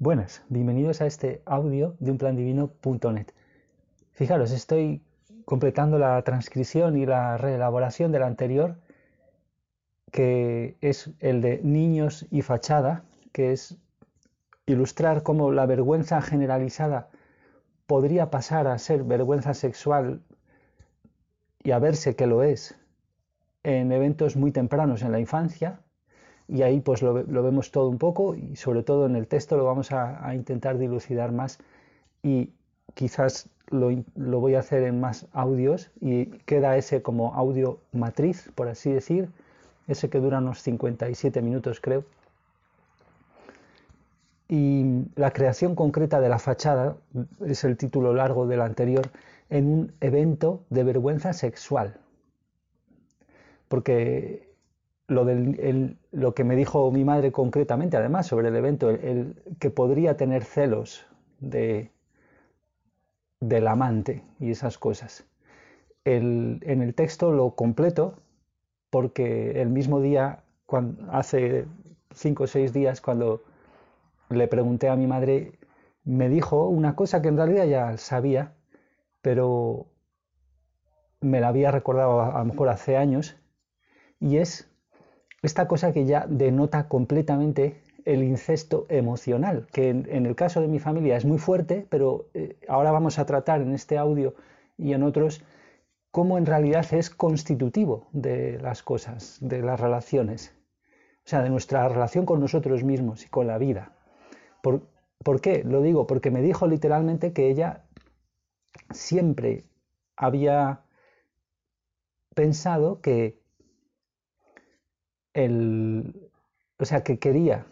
Buenas, bienvenidos a este audio de unplandivino.net. Fijaros, estoy completando la transcripción y la reelaboración del anterior, que es el de niños y fachada, que es ilustrar cómo la vergüenza generalizada podría pasar a ser vergüenza sexual y a verse que lo es en eventos muy tempranos en la infancia, y ahí pues lo, vemos todo un poco y sobre todo en el texto lo vamos a, intentar dilucidar más y quizás lo, lo, voy a hacer en más audios y queda ese como audio matriz, por así decir, ese que dura unos 57 minutos creo. Y la creación concreta de la fachada es el título largo del anterior en un evento de vergüenza sexual. Porque lo, del, lo que me dijo mi madre concretamente, además, sobre el evento, el, que podría tener celos de, del amante y esas cosas. en el texto lo completo porque el mismo día, hace cinco o seis días, cuando le pregunté a mi madre, me dijo una cosa que en realidad ya sabía, pero me la había recordado a, a lo mejor hace años, y es esta cosa que ya denota completamente el incesto emocional, que en, el caso de mi familia es muy fuerte, pero eh, ahora vamos a tratar en este audio y en otros cómo en realidad es constitutivo de las cosas, de las relaciones, o sea, de nuestra relación con nosotros mismos y con la vida. ¿Por, ¿por qué? Lo digo porque me dijo literalmente que ella siempre había pensado que o sea, que quería,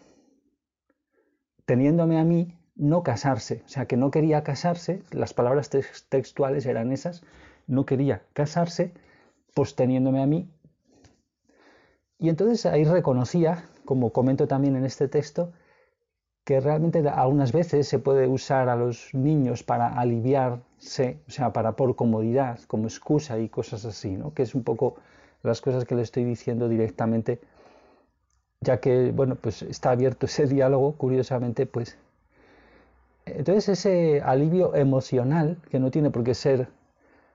teniéndome a mí, no casarse, o sea, que no quería casarse, las palabras textuales eran esas, no quería casarse, pues teniéndome a mí. Y entonces ahí reconocía, como comento también en este texto, que realmente algunas veces se puede usar a los niños para aliviarse, o sea, para por comodidad, como excusa y cosas así, ¿no? Que es un poco las cosas que le estoy diciendo directamente ya que, bueno, pues está abierto ese diálogo, curiosamente, pues. Entonces ese alivio emocional, que no tiene por qué ser,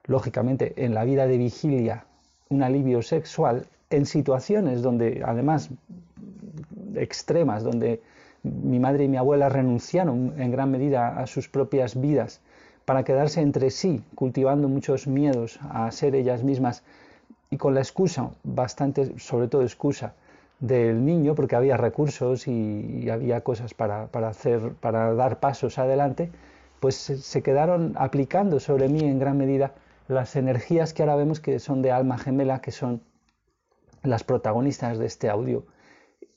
lógicamente, en la vida de vigilia, un alivio sexual, en situaciones donde, además, extremas, donde mi madre y mi abuela renunciaron en gran medida a sus propias vidas para quedarse entre sí, cultivando muchos miedos a ser ellas mismas y con la excusa, bastante, sobre todo excusa, del niño, porque había recursos y, había cosas para, hacer, para dar pasos adelante, pues se, quedaron aplicando sobre mí en gran medida las energías que ahora vemos que son de alma gemela, que son las protagonistas de este audio.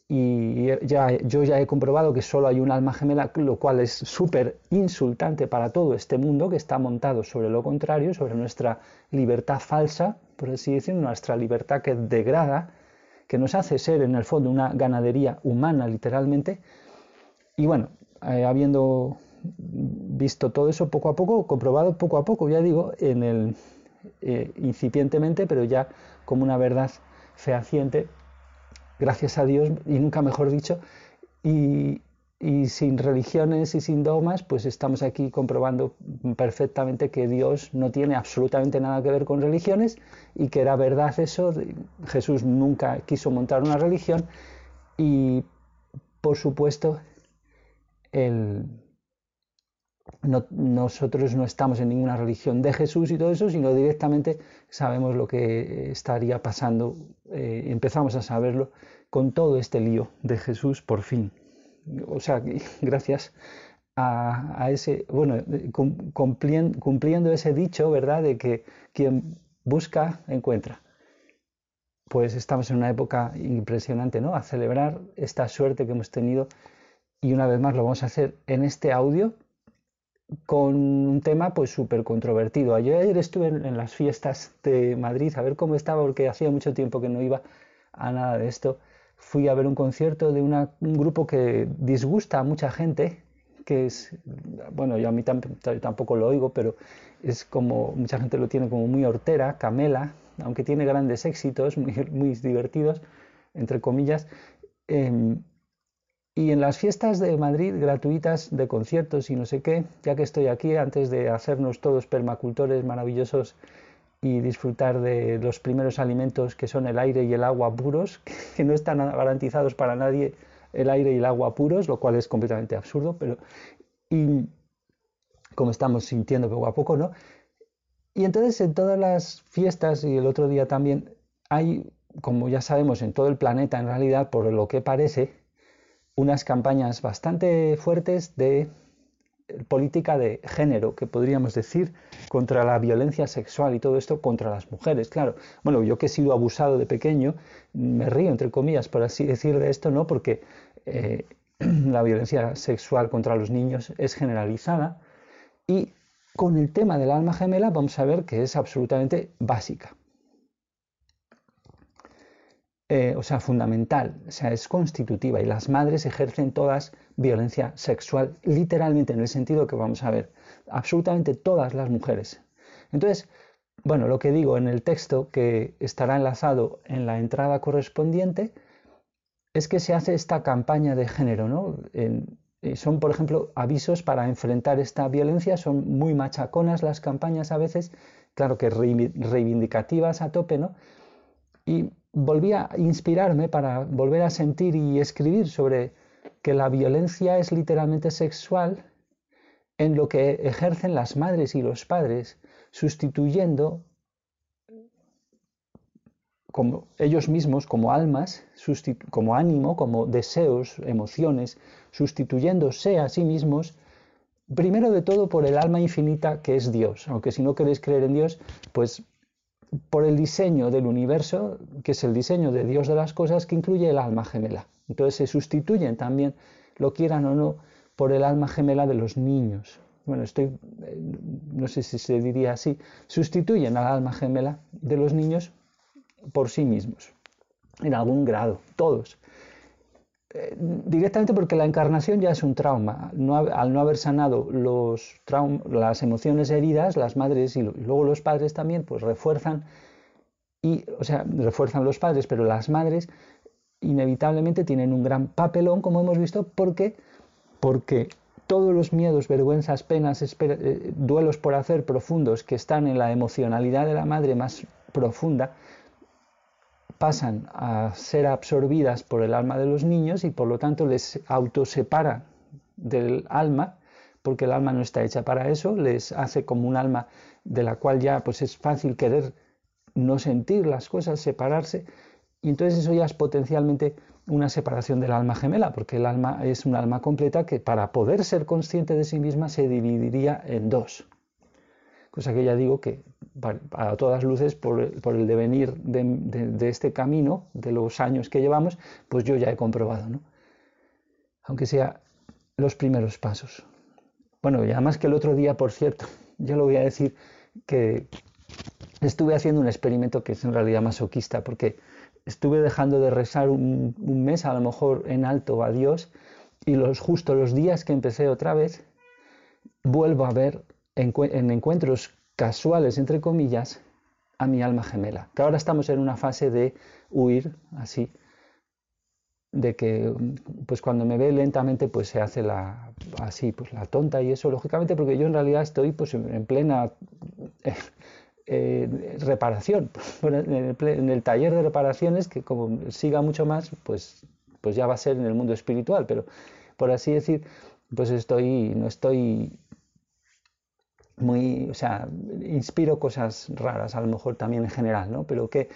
Y ya, yo ya he comprobado que solo hay un alma gemela, lo cual es súper insultante para todo este mundo que está montado sobre lo contrario, sobre nuestra libertad falsa, por así decirlo, nuestra libertad que degrada que nos hace ser en el fondo una ganadería humana literalmente. Y bueno, eh, habiendo visto todo eso poco a poco, comprobado poco a poco, ya digo, en el eh, incipientemente, pero ya como una verdad fehaciente, gracias a Dios, y nunca mejor dicho, y, y sin religiones y sin dogmas, pues estamos aquí comprobando perfectamente que Dios no tiene absolutamente nada que ver con religiones y que era verdad eso. Jesús nunca quiso montar una religión y, por supuesto, nosotros no estamos en ninguna religión de Jesús y todo eso, sino directamente sabemos lo que estaría pasando, eh, empezamos a saberlo con todo este lío de Jesús por fin o sea, gracias a, ese, bueno, cumpliendo, ese dicho, ¿verdad?, de que quien busca, encuentra. Pues estamos en una época impresionante, ¿no? A celebrar esta suerte que hemos tenido y una vez más lo vamos a hacer en este audio con un tema pues súper controvertido. Yo ayer estuve en, las fiestas de Madrid a ver cómo estaba porque hacía mucho tiempo que no iba a nada de esto fui a ver un concierto de un grupo que disgusta a mucha gente, que es, bueno, yo a mí tampoco lo oigo, pero es como, mucha gente lo tiene como muy hortera, Camela, aunque tiene grandes éxitos, muy, muy divertidos, entre comillas. Em, Y en las fiestas de Madrid gratuitas de conciertos y no sé qué, ya que estoy aquí, antes de hacernos todos permacultores maravillosos y disfrutar de los primeros alimentos que son el aire y el agua puros, que no están garantizados para nadie el aire y el agua puros, lo cual es completamente absurdo, pero y como estamos sintiendo poco a poco, ¿no? Y entonces en todas las fiestas y el otro día también hay, como ya sabemos, en todo el planeta en realidad, por lo que parece, unas campañas bastante fuertes de política de género, que podríamos decir, contra la violencia sexual y todo esto contra las mujeres. Claro, bueno, yo que he sido abusado de pequeño, me río, entre comillas, por así decir de esto, ¿no? Porque eh, la violencia sexual contra los niños es generalizada y con el tema del alma gemela vamos a ver que es absolutamente básica. Eh, o sea, fundamental, o sea, es constitutiva y las madres ejercen todas violencia sexual, literalmente en el sentido que vamos a ver, absolutamente todas las mujeres. Entonces, bueno, lo que digo en el texto que estará enlazado en la entrada correspondiente es que se hace esta campaña de género, ¿no? son, por ejemplo, avisos para enfrentar esta violencia, son muy machaconas las campañas a veces, claro que reivindicativas a tope, ¿no? Y volví a inspirarme para volver a sentir y escribir sobre que la violencia es literalmente sexual en lo que ejercen las madres y los padres, sustituyendo como ellos mismos como almas, como ánimo, como deseos, emociones, sustituyéndose a sí mismos, primero de todo por el alma infinita que es Dios, aunque si no queréis creer en Dios, pues por el diseño del universo, que es el diseño de Dios de las cosas, que incluye el alma gemela. Entonces se sustituyen también, lo quieran o no, por el alma gemela de los niños. Bueno, estoy, eh, no sé si se diría así, sustituyen al alma gemela de los niños por sí mismos, en algún grado, todos. Directamente porque la encarnación ya es un trauma. al no haber sanado las emociones heridas, las madres y, luego los padres también, pues refuerzan, y, o sea, refuerzan los padres, pero las madres inevitablemente tienen un gran papelón, como hemos visto, porque, porque todos los miedos, vergüenzas, penas, eh, duelos por hacer profundos que están en la emocionalidad de la madre más profunda, pasan a ser absorbidas por el alma de los niños y por lo tanto les autosepara del alma, porque el alma no está hecha para eso, les hace como un alma de la cual ya pues es fácil querer no sentir las cosas, separarse, y entonces eso ya es potencialmente una separación del alma gemela, porque el alma es un alma completa que para poder ser consciente de sí misma se dividiría en dos. Cosa que ya digo que a todas luces por, el devenir de, este camino, de los años que llevamos, pues yo ya he comprobado, ¿no? Aunque sea los primeros pasos. Bueno, y además que el otro día, por cierto, yo lo voy a decir que estuve haciendo un experimento que es en realidad masoquista, porque estuve dejando de rezar un, mes a lo mejor en alto a Dios y los justo los días que empecé otra vez, vuelvo a ver en, encuentros casuales, entre comillas, a mi alma gemela. Que ahora estamos en una fase de huir, así, de que pues cuando me ve lentamente pues se hace la así pues la tonta. Y eso lógicamente porque yo en realidad estoy pues en plena eh, eh, reparación. En el, taller de reparaciones que como siga mucho más pues pues ya va a ser en el mundo espiritual. Pero por así decir pues estoy no estoy muy, o sea, inspiro cosas raras, a lo mejor también en general, ¿no? Pero que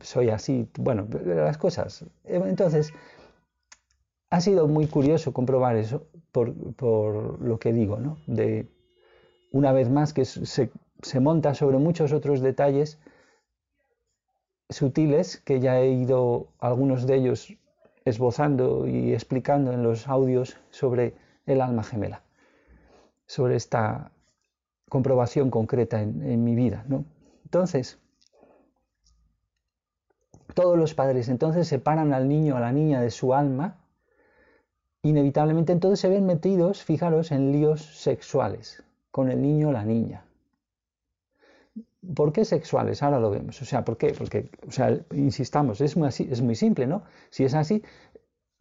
soy así, bueno, las cosas. Entonces, ha sido muy curioso comprobar eso por, por lo que digo, ¿no? De, una vez más, que se, se monta sobre muchos otros detalles sutiles que ya he ido, algunos de ellos, esbozando y explicando en los audios sobre el alma gemela, sobre esta comprobación concreta en, mi vida. ¿no? Entonces, todos los padres entonces separan al niño o a la niña de su alma, inevitablemente entonces se ven metidos, fijaros, en líos sexuales con el niño o la niña. ¿Por qué sexuales? Ahora lo vemos. O sea, ¿por qué? Porque, o sea, insistamos, es muy, es muy simple, ¿no? Si es así,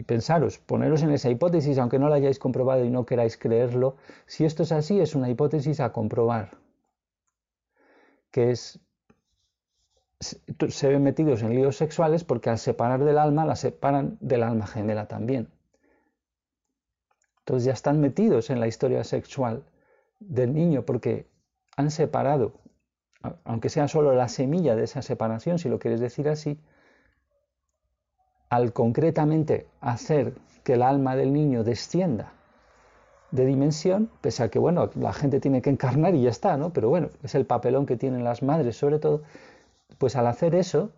pensaros, poneros en esa hipótesis, aunque no la hayáis comprobado y no queráis creerlo, si esto es así, es una hipótesis a comprobar, que es se ven metidos en líos sexuales porque al separar del alma la separan del alma gemela también. Entonces ya están metidos en la historia sexual del niño porque han separado, aunque sea solo la semilla de esa separación, si lo quieres decir así, al concretamente hacer que el alma del niño descienda de dimensión, pese a que, bueno, la gente tiene que encarnar y ya está, ¿no? Pero bueno, es el papelón que tienen las madres sobre todo, pues al hacer eso,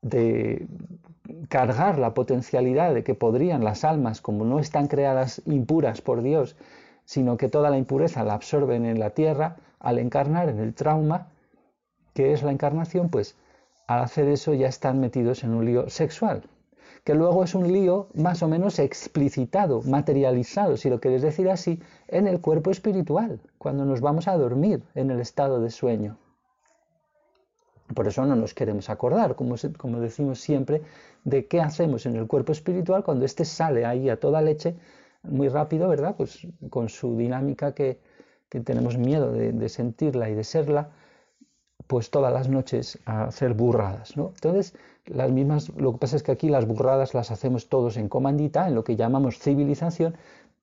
de cargar la potencialidad de que podrían las almas, como no están creadas impuras por Dios, sino que toda la impureza la absorben en la tierra, al encarnar en el trauma, que es la encarnación, pues al hacer eso ya están metidos en un lío sexual, que luego es un lío más o menos explicitado, materializado, si lo quieres decir así, en el cuerpo espiritual, cuando nos vamos a dormir en el estado de sueño. Por eso no nos queremos acordar, como, decimos siempre, de qué hacemos en el cuerpo espiritual cuando éste sale ahí a toda leche, muy rápido, ¿verdad? Pues con su dinámica que, tenemos miedo de sentirla y de serla, pues todas las noches a hacer burradas, ¿no? Entonces, las mismas, lo que pasa es que aquí las burradas las hacemos todos en comandita, en lo que llamamos civilización,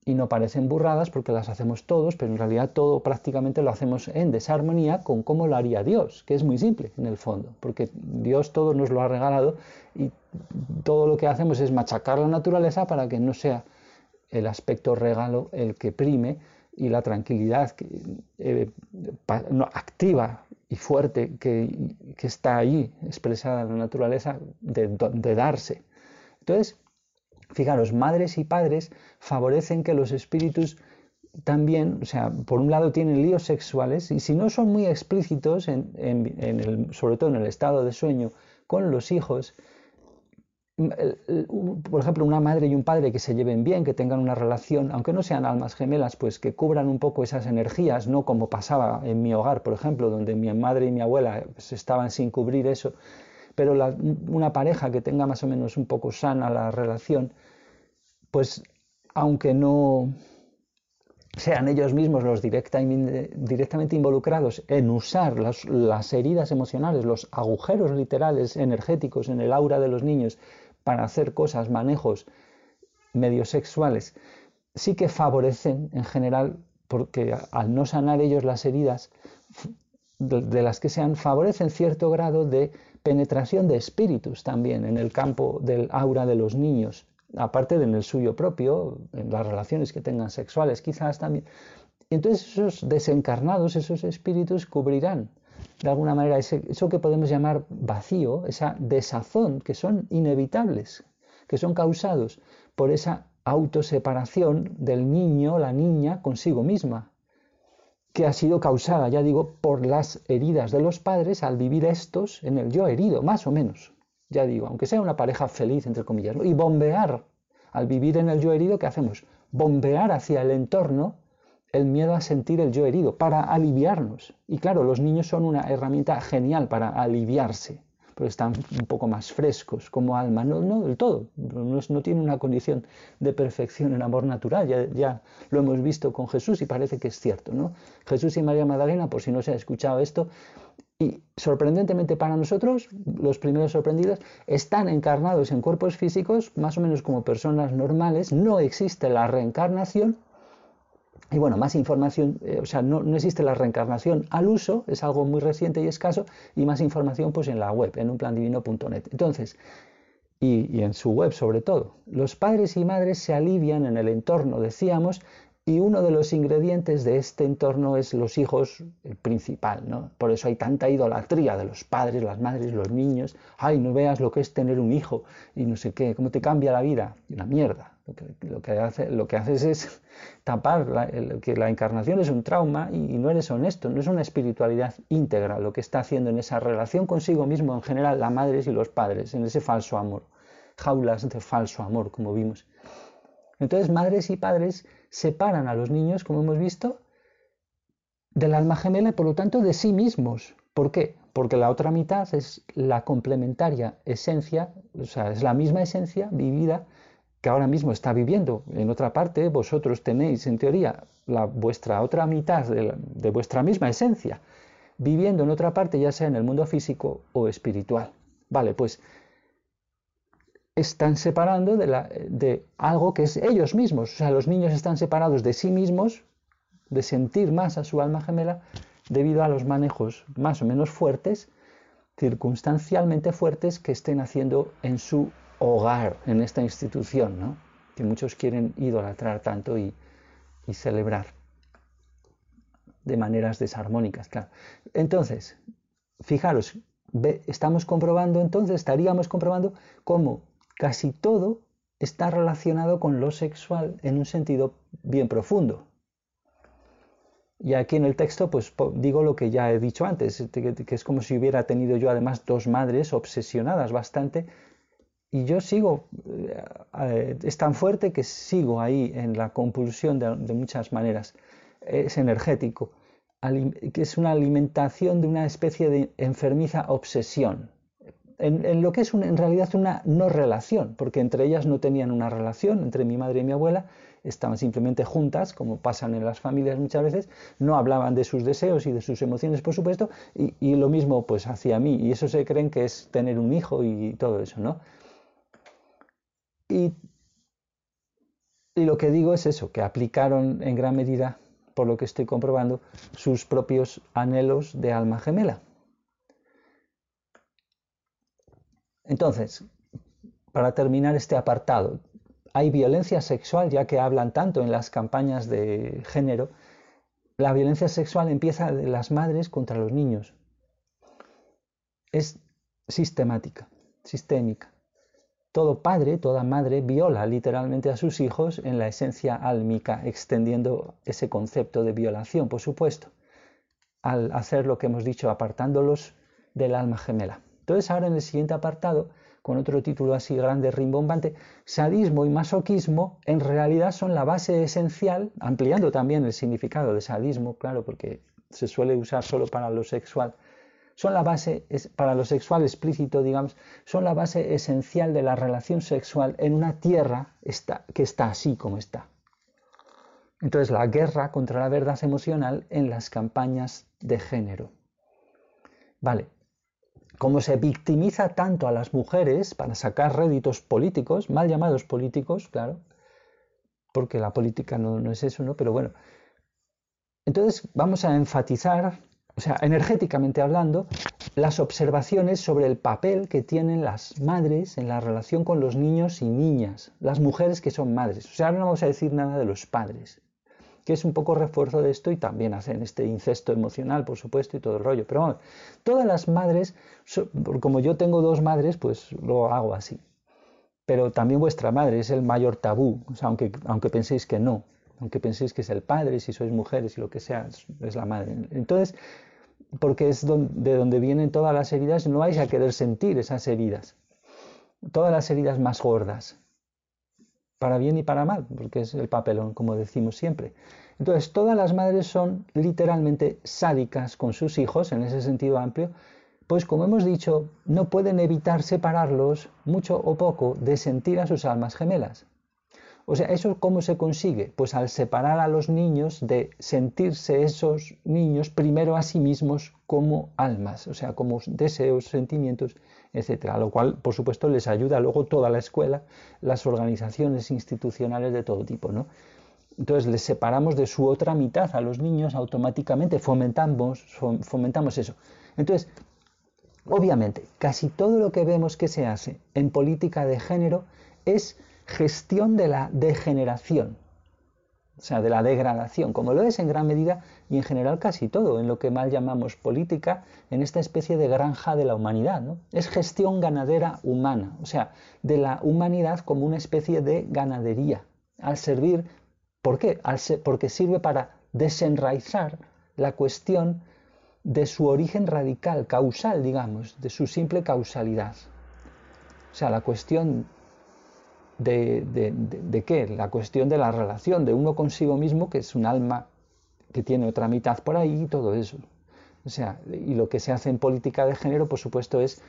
y no parecen burradas porque las hacemos todos, pero en realidad todo prácticamente lo hacemos en desarmonía con cómo lo haría Dios, que es muy simple en el fondo, porque Dios todo nos lo ha regalado y todo lo que hacemos es machacar la naturaleza para que no sea el aspecto regalo el que prime y la tranquilidad eh, activa y fuerte que, está ahí expresada en la naturaleza de, darse. Entonces, fijaros, madres y padres favorecen que los espíritus también, o sea, por un lado tienen líos sexuales y si no son muy explícitos, sobre todo en el estado de sueño, con los hijos, por ejemplo, una madre y un padre que se lleven bien, que tengan una relación, aunque no sean almas gemelas, pues que cubran un poco esas energías, no como pasaba en mi hogar, por ejemplo, donde mi madre y mi abuela pues, estaban sin cubrir eso, pero una pareja que tenga más o menos un poco sana la relación, pues aunque no sean ellos mismos los directamente involucrados en usar las heridas emocionales, los agujeros literales energéticos en el aura de los niños para hacer cosas, manejos medios sexuales, sí que favorecen en general, porque al no sanar ellos las heridas de las que sean, favorecen cierto grado de penetración de espíritus también en el campo del aura de los niños, aparte de en el suyo propio, en las relaciones que tengan sexuales quizás también. Entonces esos desencarnados, esos espíritus cubrirán de alguna manera eso que podemos llamar vacío, esa desazón, que son inevitables, que son causados por esa autoseparación del niño, la niña, consigo misma, que ha sido causada, ya digo, por las heridas de los padres al vivir estos en el yo herido, más o menos, ya digo, aunque sea una pareja feliz, entre comillas, y bombear, al vivir en el yo herido, ¿qué hacemos? Bombear hacia el entorno el miedo a sentir el yo herido, para aliviarnos. Y claro, los niños son una herramienta genial para aliviarse, porque están un poco más frescos como alma, no, no del todo, no, no tiene una condición de perfección en amor natural, ya, ya, lo hemos visto con Jesús y parece que es cierto. ¿no? Jesús y María Magdalena, por si no se ha escuchado esto, y sorprendentemente para nosotros, los primeros sorprendidos, están encarnados en cuerpos físicos, más o menos como personas normales, no existe la reencarnación, y bueno, más información, eh, o sea, no, existe la reencarnación al uso, es algo muy reciente y escaso, y más información pues en la web, en unplandivino.net. Entonces, y, y en su web sobre todo, los padres y madres se alivian en el entorno, decíamos, y uno de los ingredientes de este entorno es los hijos, el principal, ¿no? Por eso hay tanta idolatría de los padres, las madres, los niños. Ay, no veas lo que es tener un hijo y no sé qué, cómo te cambia la vida. Una mierda. Lo que, haces es tapar que la encarnación es un trauma y, no eres honesto, no es una espiritualidad íntegra lo que está haciendo en esa relación consigo mismo, en general, las madres y los padres, en ese falso amor. Jaulas de falso amor, como vimos. Entonces, madres y padres separan a los niños, como hemos visto, del alma gemela y por lo tanto de sí mismos. ¿Por qué? porque la otra mitad es la complementaria esencia, o sea, es la misma esencia vivida que ahora mismo está viviendo. En otra parte, vosotros tenéis, en teoría, la, vuestra otra mitad de, vuestra misma esencia, viviendo en otra parte, ya sea en el mundo físico o espiritual. Vale, pues están separando de, de, algo que es ellos mismos. O sea, los niños están separados de sí mismos, de sentir más a su alma gemela, debido a los manejos más o menos fuertes, circunstancialmente fuertes, que estén haciendo en su hogar en esta institución, ¿no? que muchos quieren idolatrar tanto y, celebrar de maneras desarmónicas. Claro. Entonces, fijaros, estamos comprobando entonces, estaríamos comprobando cómo casi todo está relacionado con lo sexual en un sentido bien profundo. Y aquí en el texto, pues digo lo que ya he dicho antes, que es como si hubiera tenido yo además dos madres obsesionadas bastante y yo sigo, eh, es tan fuerte que sigo ahí en la compulsión de, muchas maneras. Es energético, que es una alimentación de una especie de enfermiza obsesión. En, lo que es en realidad una no relación, porque entre ellas no tenían una relación, entre mi madre y mi abuela, estaban simplemente juntas, como pasan en las familias muchas veces, no hablaban de sus deseos y de sus emociones, por supuesto, y, y lo mismo pues hacia mí, y eso se creen que es tener un hijo y todo eso, ¿no? Y, lo que digo es eso, que aplicaron en gran medida, por lo que estoy comprobando, sus propios anhelos de alma gemela. Entonces, para terminar este apartado, hay violencia sexual, ya que hablan tanto en las campañas de género, la violencia sexual empieza de las madres contra los niños. Es sistemática, sistémica. Todo padre, toda madre viola literalmente a sus hijos en la esencia álmica, extendiendo ese concepto de violación, por supuesto, al hacer lo que hemos dicho, apartándolos del alma gemela. Entonces ahora en el siguiente apartado, con otro título así grande, rimbombante, sadismo y masoquismo en realidad son la base esencial, ampliando también el significado de sadismo, claro, porque se suele usar solo para lo sexual, son la base, para lo sexual explícito, digamos, son la base esencial de la relación sexual en una tierra que está así como está. Entonces, la guerra contra la verdad emocional en las campañas de género. Vale, como se victimiza tanto a las mujeres para sacar réditos políticos, mal llamados políticos, claro, porque la política no, no es eso, ¿no? Pero bueno, entonces vamos a enfatizar o sea, energéticamente hablando, las observaciones sobre el papel que tienen las madres en la relación con los niños y niñas, las mujeres que son madres. O sea, ahora no vamos a decir nada de los padres, que es un poco refuerzo de esto y también hacen este incesto emocional, por supuesto, y todo el rollo. Pero bueno, todas las madres, como yo tengo dos madres, pues lo hago así. Pero también vuestra madre es el mayor tabú, aunque, aunque penséis que no, aunque penséis que es el padre, si sois mujeres y lo que sea, es la madre. Entonces, porque es de donde vienen todas las heridas, no vais a querer sentir esas heridas. Todas las heridas más gordas, para bien y para mal, porque es el papelón, como decimos siempre. Entonces, todas las madres son literalmente sádicas con sus hijos, en ese sentido amplio, pues como hemos dicho, no pueden evitar separarlos, mucho o poco, de sentir a sus almas gemelas. O sea, ¿eso cómo se consigue? Pues al separar a los niños de sentirse esos niños primero a sí mismos como almas, o sea, como deseos, sentimientos, etcétera. Lo cual, por supuesto, les ayuda luego toda la escuela, las organizaciones institucionales de todo tipo, ¿no? Entonces les separamos de su otra mitad a los niños automáticamente, fomentamos, fomentamos eso. Entonces, obviamente, casi todo lo que vemos que se hace en política de género es gestión de la degeneración, o sea, de la degradación, como lo es en gran medida y en general casi todo, en lo que mal llamamos política, en esta especie de granja de la humanidad. ¿no? Es gestión ganadera humana, o sea, de la humanidad como una especie de ganadería, al servir, ¿por qué? porque sirve para desenraizar la cuestión de su origen radical, causal, digamos, de su simple causalidad. O sea, la cuestión de, qué? La cuestión de la relación de uno consigo mismo, que es un alma que tiene otra mitad por ahí y todo eso. O sea, y lo que se hace en política de género, por supuesto, es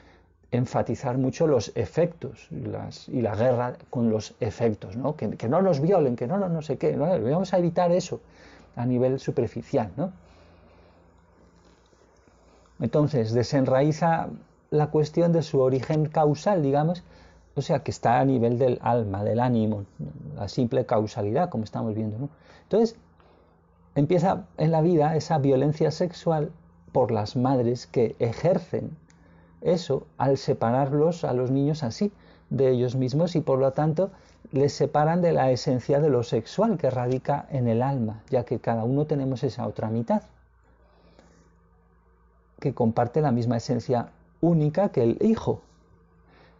enfatizar mucho los efectos y, la guerra con los efectos, ¿no? Que, no nos violen, que no, no, no sé qué, ¿no? vamos a evitar eso a nivel superficial. ¿no? Entonces, desenraiza la cuestión de su origen causal, digamos, o sea, que está a nivel del alma, del ánimo, la simple causalidad, como estamos viendo. ¿no? Entonces, empieza en la vida esa violencia sexual por las madres que ejercen eso al separarlos a los niños así de ellos mismos y por lo tanto les separan de la esencia de lo sexual que radica en el alma, ya que cada uno tenemos esa otra mitad que comparte la misma esencia única que el hijo.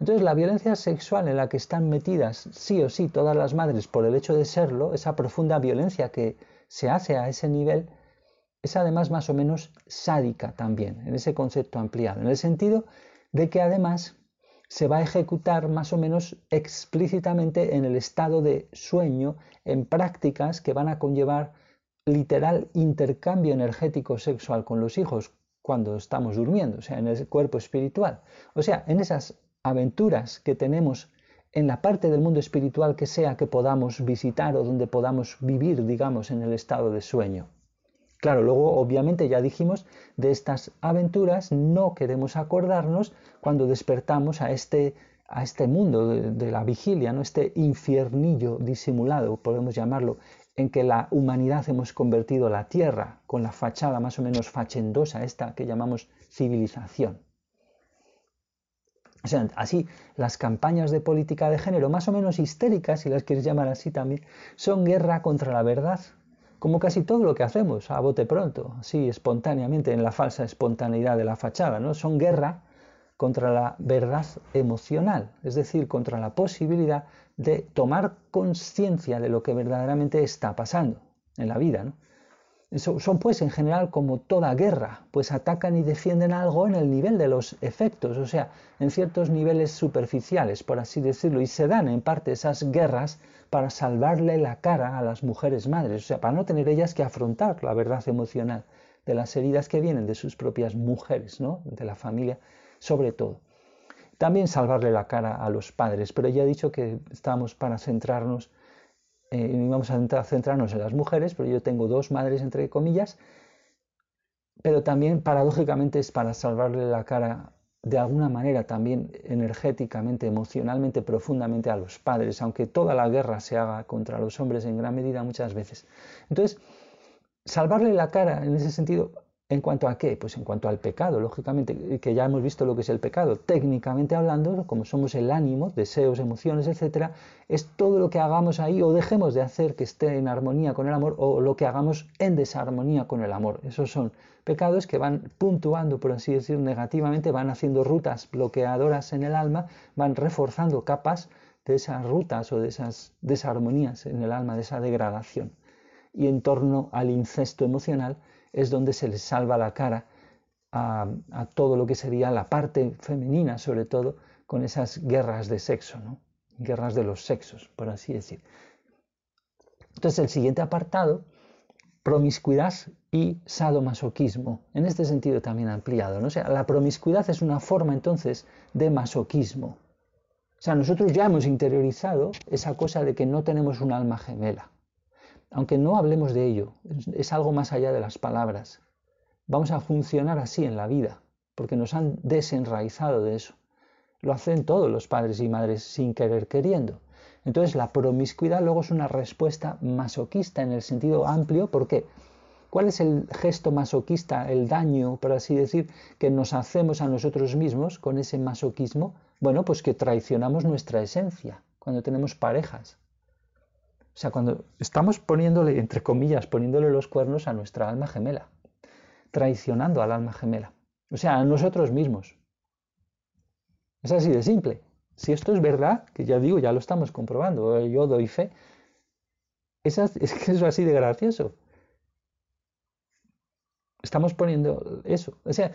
Entonces la violencia sexual en la que están metidas sí o sí todas las madres por el hecho de serlo, esa profunda violencia que se hace a ese nivel, es además más o menos sádica también, en ese concepto ampliado, en el sentido de que además se va a ejecutar más o menos explícitamente en el estado de sueño, en prácticas que van a conllevar literal intercambio energético sexual con los hijos cuando estamos durmiendo, o sea, en el cuerpo espiritual. O sea, en esas aventuras que tenemos en la parte del mundo espiritual que sea que podamos visitar o donde podamos vivir, digamos, en el estado de sueño. Claro, luego obviamente ya dijimos, de estas aventuras no queremos acordarnos cuando despertamos a este, a este mundo de, la vigilia, ¿no? este infiernillo disimulado, podemos llamarlo, en que la humanidad hemos convertido la tierra con la fachada más o menos fachendosa, esta que llamamos civilización. O sea, así, las campañas de política de género, más o menos histéricas, si las quieres llamar así también, son guerra contra la verdad, como casi todo lo que hacemos a bote pronto, así espontáneamente, en la falsa espontaneidad de la fachada, ¿no? Son guerra contra la verdad emocional, es decir, contra la posibilidad de tomar conciencia de lo que verdaderamente está pasando en la vida, ¿no? Son pues en general como toda guerra, pues atacan y defienden algo en el nivel de los efectos, o sea, en ciertos niveles superficiales, por así decirlo, y se dan en parte esas guerras para salvarle la cara a las mujeres madres, o sea, para no tener ellas que afrontar la verdad emocional de las heridas que vienen de sus propias mujeres, ¿no? de la familia, sobre todo. También salvarle la cara a los padres, pero ya he dicho que estamos para centrarnos eh, vamos a centrarnos en las mujeres, pero yo tengo dos madres, entre comillas, pero también paradójicamente es para salvarle la cara de alguna manera también energéticamente, emocionalmente, profundamente a los padres, aunque toda la guerra se haga contra los hombres en gran medida muchas veces. Entonces, salvarle la cara en ese sentido ¿En cuanto a qué? Pues en cuanto al pecado, lógicamente, que ya hemos visto lo que es el pecado. Técnicamente hablando, como somos el ánimo, deseos, emociones, etcétera, es todo lo que hagamos ahí o dejemos de hacer que esté en armonía con el amor o lo que hagamos en desarmonía con el amor. Esos son pecados que van puntuando, por así decir, negativamente, van haciendo rutas bloqueadoras en el alma, van reforzando capas de esas rutas o de esas desarmonías en el alma, de esa degradación. Y en torno al incesto emocional, es donde se les salva la cara a, todo lo que sería la parte femenina, sobre todo con esas guerras de sexo, ¿no? guerras de los sexos, por así decir. Entonces, el siguiente apartado, promiscuidad y sadomasoquismo, en este sentido también ampliado. ¿no? Sea, la promiscuidad es una forma entonces de masoquismo. O sea, nosotros ya hemos interiorizado esa cosa de que no tenemos un alma gemela aunque no hablemos de ello, es algo más allá de las palabras. Vamos a funcionar así en la vida, porque nos han desenraizado de eso. Lo hacen todos los padres y madres sin querer queriendo. Entonces la promiscuidad luego es una respuesta masoquista en el sentido amplio, ¿por qué? ¿Cuál es el gesto masoquista, el daño, por así decir, que nos hacemos a nosotros mismos con ese masoquismo? Bueno, pues que traicionamos nuestra esencia cuando tenemos parejas. O sea, cuando estamos poniéndole, entre comillas, poniéndole los cuernos a nuestra alma gemela, traicionando al alma gemela, o sea, a nosotros mismos. Es así de simple. Si esto es verdad, que ya digo, ya lo estamos comprobando, eh, yo doy fe, es, es que es así de gracioso. Estamos poniendo eso. O sea,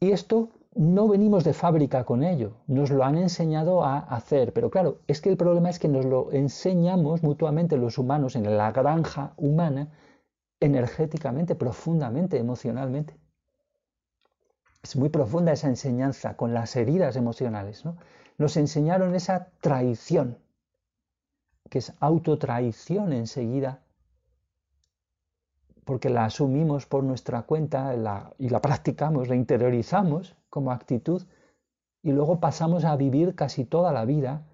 y esto no venimos de fábrica con ello, nos lo han enseñado a hacer, pero claro, es que el problema es que nos lo enseñamos mutuamente los humanos en la granja humana energéticamente, profundamente, emocionalmente. Es muy profunda esa enseñanza con las heridas emocionales. ¿no? Nos enseñaron esa traición, que es autotraición enseguida, porque la asumimos por nuestra cuenta y la practicamos, la interiorizamos como actitud, y luego pasamos a vivir casi toda la vida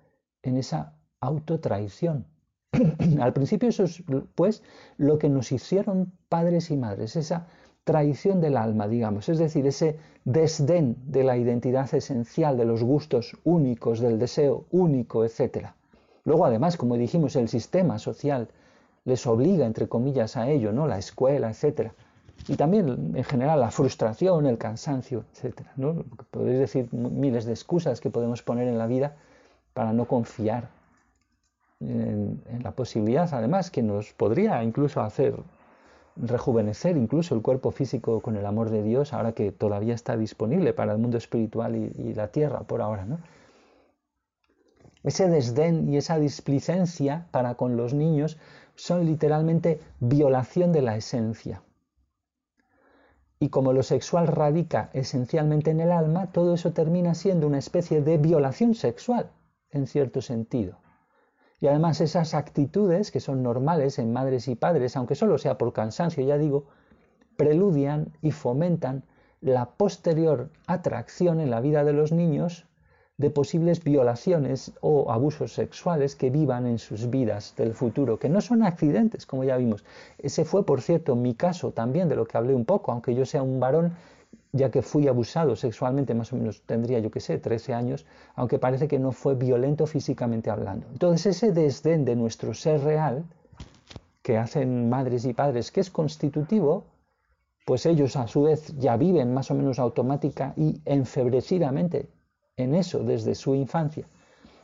en esa autotraición. Al principio eso es pues lo que nos hicieron padres y madres, esa traición del alma, digamos, es decir, ese desdén de la identidad esencial, de los gustos únicos, del deseo único, etc. Luego, además, como dijimos, el sistema social les obliga, entre comillas, a ello, ¿no? La escuela, etc. Y también, en general, la frustración, el cansancio, etc. ¿no? Podéis decir miles de excusas que podemos poner en la vida para no confiar en, en la posibilidad, además, que nos podría incluso hacer rejuvenecer incluso el cuerpo físico con el amor de Dios, ahora que todavía está disponible para el mundo espiritual y, la tierra por ahora, ¿no? Ese desdén y esa displicencia para con los niños son literalmente violación de la esencia. Y como lo sexual radica esencialmente en el alma, todo eso termina siendo una especie de violación sexual, en cierto sentido. Y además esas actitudes que son normales en madres y padres, aunque solo sea por cansancio, ya digo, preludian y fomentan la posterior atracción en la vida de los niños de posibles violaciones o abusos sexuales que vivan en sus vidas del futuro, que no son accidentes, como ya vimos. Ese fue, por cierto, mi caso también, de lo que hablé un poco, aunque yo sea un varón ya que fui abusado sexualmente, más o menos tendría yo que sé, 13 años, aunque parece que no fue violento físicamente hablando. Entonces ese desdén de nuestro ser real, que hacen madres y padres, que es constitutivo, pues ellos a su vez ya viven más o menos automática y enfebrecidamente en eso desde su infancia.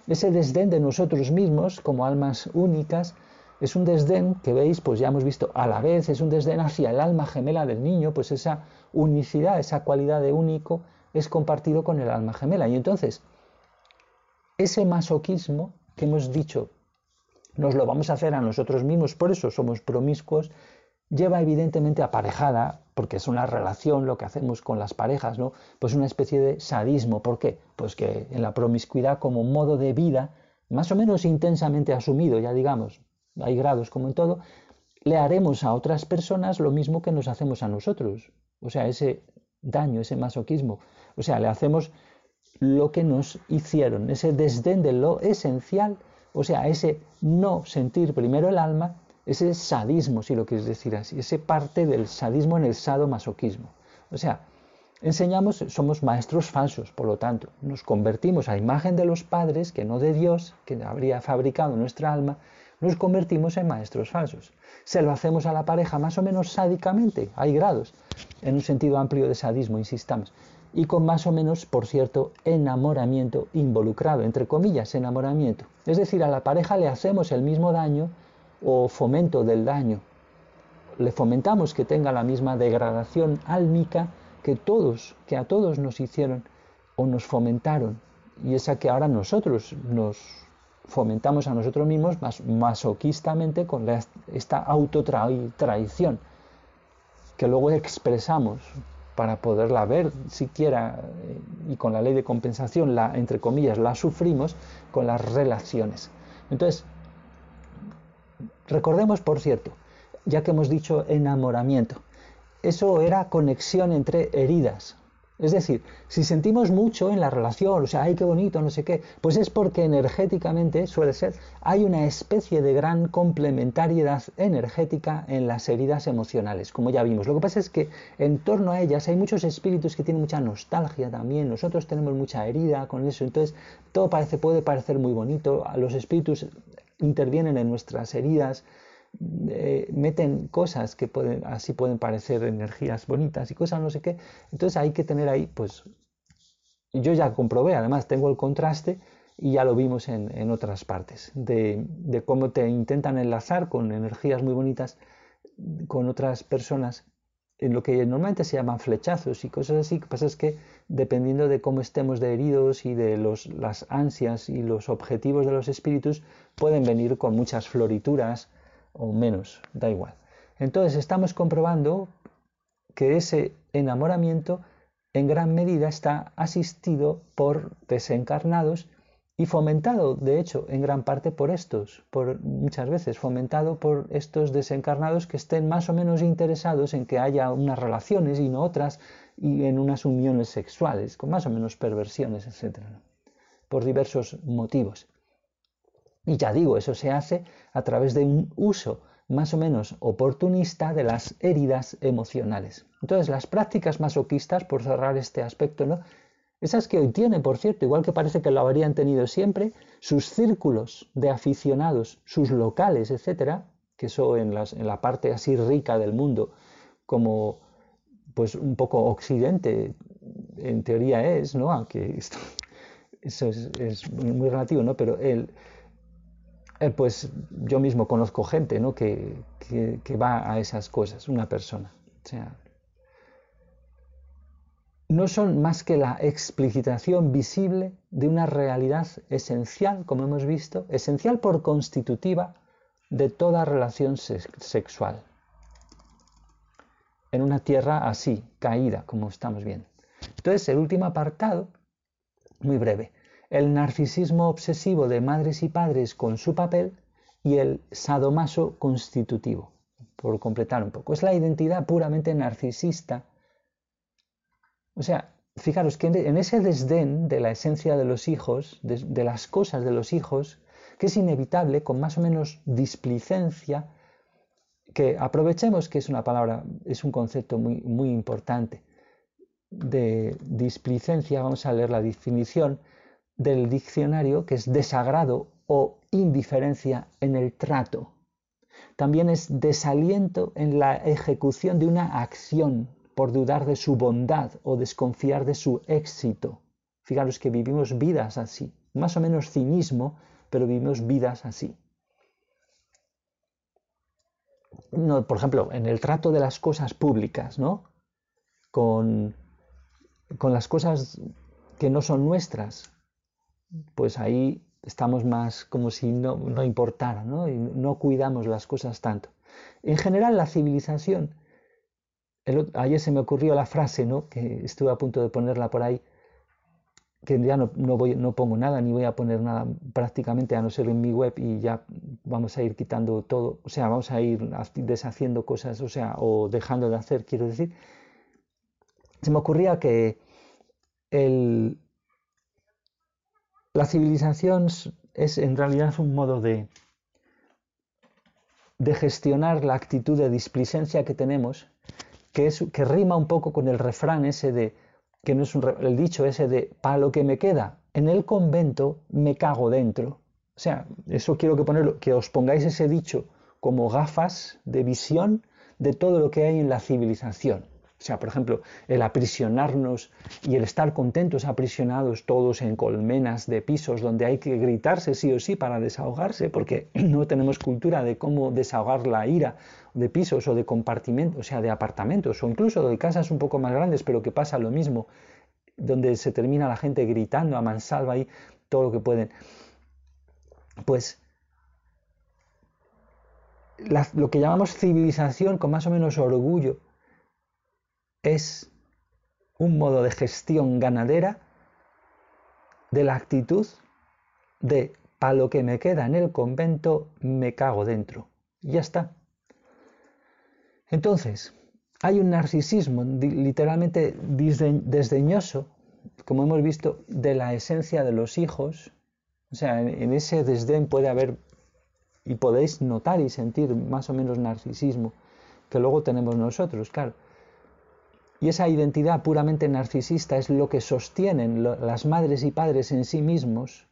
Ese desdén de nosotros mismos como almas únicas es un desdén que veis, pues ya hemos visto a la vez, es un desdén hacia el alma gemela del niño, pues esa unicidad, esa cualidad de único es compartido con el alma gemela. Y entonces, ese masoquismo que hemos dicho, nos lo vamos a hacer a nosotros mismos, por eso somos promiscuos, lleva evidentemente aparejada, porque es una relación lo que hacemos con las parejas, ¿no? Pues una especie de sadismo. ¿Por qué? Pues que en la promiscuidad como modo de vida, más o menos intensamente asumido, ya digamos, hay grados como en todo, le haremos a otras personas lo mismo que nos hacemos a nosotros. O sea, ese daño, ese masoquismo. O sea, le hacemos lo que nos hicieron, ese desdén de lo esencial, o sea, ese no sentir primero el alma, ese sadismo, si lo quieres decir así, ese parte del sadismo en el sadomasoquismo. O sea, enseñamos, somos maestros falsos, por lo tanto, nos convertimos a imagen de los padres, que no de Dios, que habría fabricado nuestra alma, nos convertimos en maestros falsos. Se lo hacemos a la pareja más o menos sádicamente, hay grados, en un sentido amplio de sadismo, insistamos, y con más o menos, por cierto, enamoramiento involucrado, entre comillas, enamoramiento. Es decir, a la pareja le hacemos el mismo daño o fomento del daño. Le fomentamos que tenga la misma degradación álmica que todos, que a todos nos hicieron o nos fomentaron, y esa que ahora nosotros nos fomentamos a nosotros mismos más masoquistamente con esta autotraición que luego expresamos para poderla ver siquiera eh, y con la ley de compensación la entre comillas la sufrimos con las relaciones entonces recordemos por cierto ya que hemos dicho enamoramiento eso era conexión entre heridas. Es decir, si sentimos mucho en la relación, o sea, ay, qué bonito, no sé qué, pues es porque energéticamente suele ser, hay una especie de gran complementariedad energética en las heridas emocionales, como ya vimos. Lo que pasa es que en torno a ellas hay muchos espíritus que tienen mucha nostalgia también, nosotros tenemos mucha herida con eso, entonces todo parece, puede parecer muy bonito, los espíritus intervienen en nuestras heridas, eh, meten cosas que pueden, así pueden parecer energías bonitas y cosas no sé qué. Entonces hay que tener ahí, pues, yo ya comprobé, además tengo el contraste y ya lo vimos en, otras partes, de, de, cómo te intentan enlazar con energías muy bonitas con otras personas en lo que normalmente se llaman flechazos y cosas así. Lo que pasa es que dependiendo de cómo estemos de heridos y de los, las ansias y los objetivos de los espíritus, pueden venir con muchas florituras o menos, da igual. Entonces estamos comprobando que ese enamoramiento en gran medida está asistido por desencarnados y fomentado, de hecho, en gran parte por estos, por muchas veces fomentado por estos desencarnados que estén más o menos interesados en que haya unas relaciones y no otras, y en unas uniones sexuales, con más o menos perversiones, etc. Por diversos motivos. Y ya digo, eso se hace a través de un uso más o menos oportunista de las heridas emocionales. Entonces, las prácticas masoquistas, por cerrar este aspecto, ¿no? Esas que hoy tienen, por cierto, igual que parece que lo habrían tenido siempre, sus círculos de aficionados, sus locales, etcétera, que eso en, en la parte así rica del mundo, como pues un poco occidente, en teoría es, ¿no? Aunque esto, eso es, muy relativo, ¿no? Pero él, pues yo mismo conozco gente, ¿no? Que, que, va a esas cosas, una persona. O sea, no son más que la explicitación visible de una realidad esencial, como hemos visto, esencial por constitutiva de toda relación sexual en una tierra así, caída, como estamos viendo. Entonces, el último apartado, muy breve, el narcisismo obsesivo de madres y padres con su papel y el sadomaso constitutivo, por completar un poco. Es la identidad puramente narcisista. O sea, fijaros que en ese desdén de la esencia de los hijos, de, de las cosas de los hijos, que es inevitable, con más o menos displicencia, que aprovechemos que es una palabra, es un concepto muy, muy importante de displicencia, vamos a leer la definición del diccionario, que es desagrado o indiferencia en el trato. También es desaliento en la ejecución de una acción por dudar de su bondad o desconfiar de su éxito. Fijaros que vivimos vidas así, más o menos cinismo, pero vivimos vidas así por ejemplo, en el trato de las cosas públicas, ¿no? Con, con las cosas que no son nuestras, pues ahí estamos más como si no, no importara, ¿no? Y no cuidamos las cosas tanto. En general, la civilización, ayer se me ocurrió la frase, ¿no? Que estuve a punto de ponerla por ahí, que ya no, voy, no pongo nada ni voy a poner nada prácticamente a no ser en mi web y ya vamos a ir quitando todo, o sea, vamos a ir deshaciendo cosas, o sea, o dejando de hacer, quiero decir. Se me ocurría que el, la civilización es en realidad un modo de, de gestionar la actitud de displicencia que tenemos, que, rima un poco con el refrán ese de que no es el dicho ese de para lo que me queda en el convento me cago dentro. O sea, eso quiero que ponerlo, que os pongáis ese dicho como gafas de visión de todo lo que hay en la civilización. O sea, por ejemplo, el aprisionarnos y el estar contentos aprisionados todos en colmenas de pisos donde hay que gritarse sí o sí para desahogarse, porque no tenemos cultura de cómo desahogar la ira de pisos o de compartimentos, o sea, de apartamentos o incluso de casas un poco más grandes, pero que pasa lo mismo, donde se termina la gente gritando a mansalva ahí todo lo que pueden. Pues lo que llamamos civilización con más o menos orgullo es un modo de gestión ganadera de la actitud de para lo que me queda en el convento me cago dentro. Ya está. Entonces, hay un narcisismo literalmente desdeñoso, como hemos visto, de la esencia de los hijos. O sea, en ese desdén puede haber, y podéis notar y sentir más o menos narcisismo, que luego tenemos nosotros, claro. Y esa identidad puramente narcisista es lo que sostienen las madres y padres en sí mismos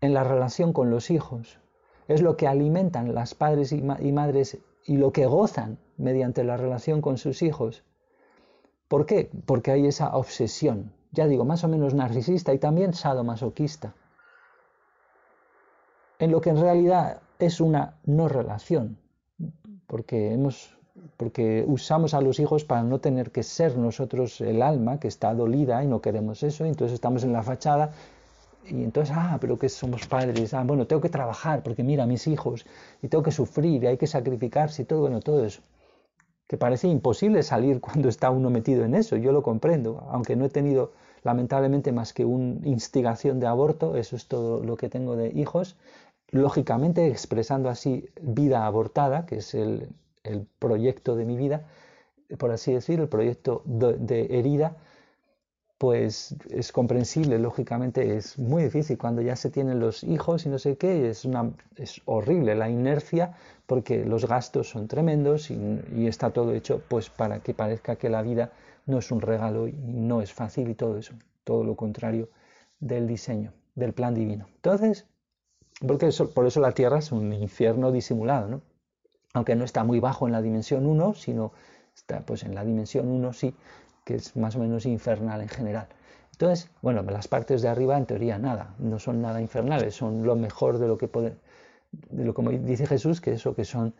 en la relación con los hijos. Es lo que alimentan las padres y, madres y lo que gozan mediante la relación con sus hijos. ¿Por qué? Porque hay esa obsesión, ya digo, más o menos narcisista y también sadomasoquista, en lo que en realidad es una no relación, porque hemos porque usamos a los hijos para no tener que ser nosotros el alma que está dolida y no queremos eso, y entonces estamos en la fachada y entonces, ah, pero que somos padres, ah, bueno, tengo que trabajar porque mira, mis hijos, y tengo que sufrir, y hay que sacrificarse y todo, bueno, todo eso. que parece imposible salir cuando está uno metido en eso, yo lo comprendo, aunque no he tenido lamentablemente más que una instigación de aborto, eso es todo lo que tengo de hijos, lógicamente expresando así vida abortada, que es el, proyecto de mi vida, por así decir, el proyecto de herida, pues es comprensible, lógicamente es muy difícil cuando ya se tienen los hijos y no sé qué, es, una, horrible la inercia porque los gastos son tremendos y, está todo hecho pues para que parezca que la vida no es un regalo y no es fácil y todo eso, todo lo contrario del diseño, del plan divino. Entonces, porque por eso la Tierra es un infierno disimulado, ¿no? Aunque no está muy bajo en la dimensión 1, sino está pues en la dimensión 1 sí, que es más o menos infernal en general. Entonces, bueno, las partes de arriba en teoría nada, no son nada infernales, son lo mejor de lo que puede, de lo como dice Jesús, que eso que son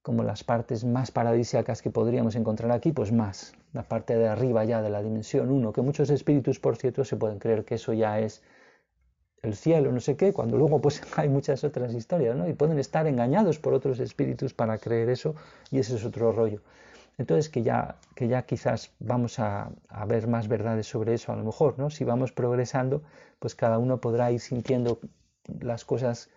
como las partes más paradisíacas que podríamos encontrar aquí, pues más, la parte de arriba ya de la dimensión 1, que muchos espíritus, por cierto, se pueden creer que eso ya es el cielo, no sé qué, cuando luego pues hay muchas otras historias, ¿no? Y pueden estar engañados por otros espíritus para creer eso, y ese es otro rollo. Entonces, que ya, que ya quizás vamos a, ver más verdades sobre eso a lo mejor, ¿no? Si vamos progresando, pues cada uno podrá ir sintiendo las cosas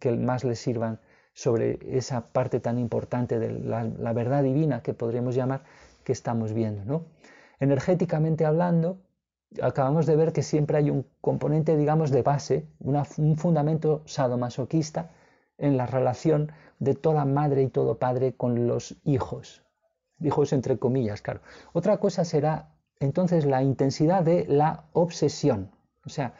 que más le sirvan sobre esa parte tan importante de la, verdad divina que podríamos llamar que estamos viendo, ¿no? Energéticamente hablando, acabamos de ver que siempre hay un componente, digamos, de base, un fundamento sadomasoquista en la relación de toda madre y todo padre con los hijos, dijo eso entre comillas, claro. Otra cosa será entonces la intensidad de la obsesión, o sea,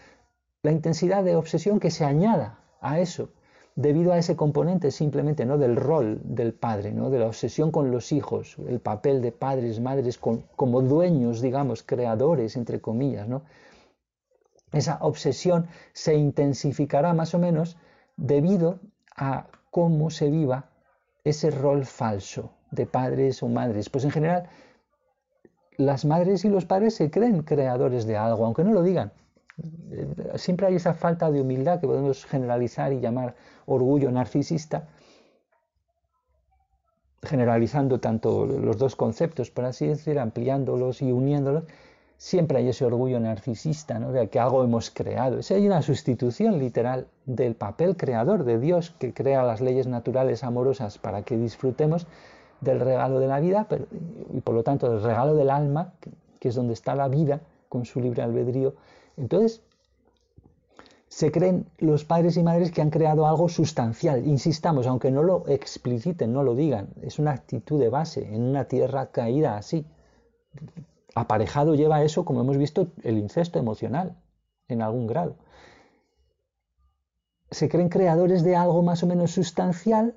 la intensidad de obsesión que se añada a eso, debido a ese componente simplemente ¿no? del rol del padre, ¿no? de la obsesión con los hijos, el papel de padres, madres como dueños, digamos, creadores, entre comillas. ¿no? Esa obsesión se intensificará más o menos debido a cómo se viva ese rol falso de padres o madres? Pues en general, las madres y los padres se creen creadores de algo, aunque no lo digan. Eh, siempre hay esa falta de humildad que podemos generalizar y llamar orgullo narcisista, generalizando tanto los dos conceptos, por así decir, ampliándolos y uniéndolos, siempre hay ese orgullo narcisista, de que algo hemos creado. Es una sustitución literal del papel creador de Dios que crea las leyes naturales amorosas para que disfrutemos del regalo de la vida y por lo tanto del regalo del alma, que es donde está la vida con su libre albedrío. Entonces, se creen los padres y madres que han creado algo sustancial. Insistamos, aunque no lo expliciten, no lo digan, es una actitud de base en una tierra caída así. Aparejado lleva eso, como hemos visto, el incesto emocional, en algún grado. Se creen creadores de algo más o menos sustancial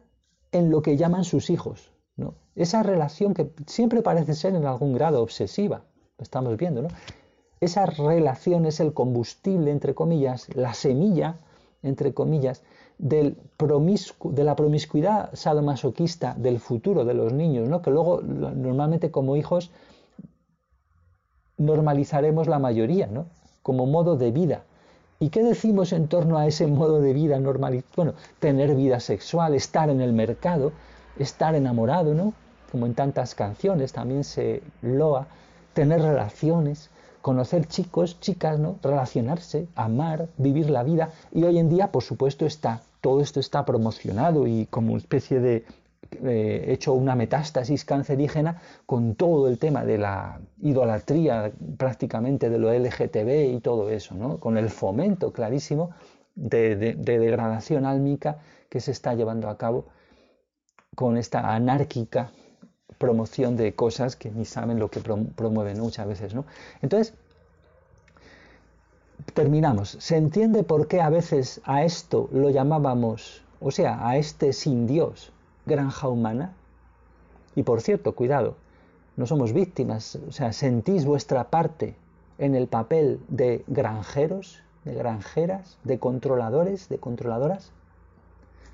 en lo que llaman sus hijos. Esa relación que siempre parece ser en algún grado obsesiva, lo estamos viendo, ¿no? Esa relación es el combustible, entre comillas, la semilla, entre comillas, del de la promiscuidad sadomasoquista del futuro de los niños, ¿no? que luego normalmente como hijos normalizaremos la mayoría, ¿no? como modo de vida. ¿Y qué decimos en torno a ese modo de vida normal? Bueno, tener vida sexual, estar en el mercado, estar enamorado, ¿no? Como en tantas canciones también se loa, tener relaciones, conocer chicos, chicas, ¿no? Relacionarse, amar, vivir la vida. Y hoy en día, por supuesto, está, todo esto está promocionado y como una especie de hecho una metástasis cancerígena con todo el tema de la idolatría prácticamente de lo LGTB y todo eso, ¿no? con el fomento clarísimo de, de degradación álmica que se está llevando a cabo con esta anárquica promoción de cosas que ni saben lo que promueven muchas veces. ¿no? Entonces, terminamos. ¿Se entiende por qué a veces a esto lo llamábamos, o sea, a este sin Dios, granja humana? Y por cierto, cuidado, no somos víctimas, o sea, sentís vuestra parte en el papel de granjeros, de granjeras, de controladores, de controladoras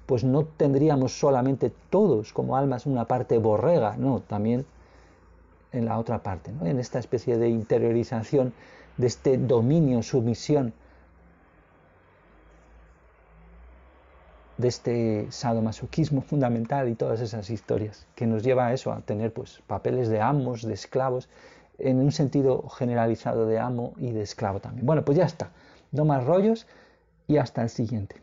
pues no tendríamos solamente todos como almas una parte borrega, no, también en la otra parte, en esta especie de interiorización de este dominio, sumisión de este sadomasoquismo fundamental y todas esas historias que nos lleva a eso, a tener pues papeles de amos, de esclavos, en un sentido generalizado de amo y de esclavo también. Bueno, pues ya está. No más rollos y hasta el siguiente.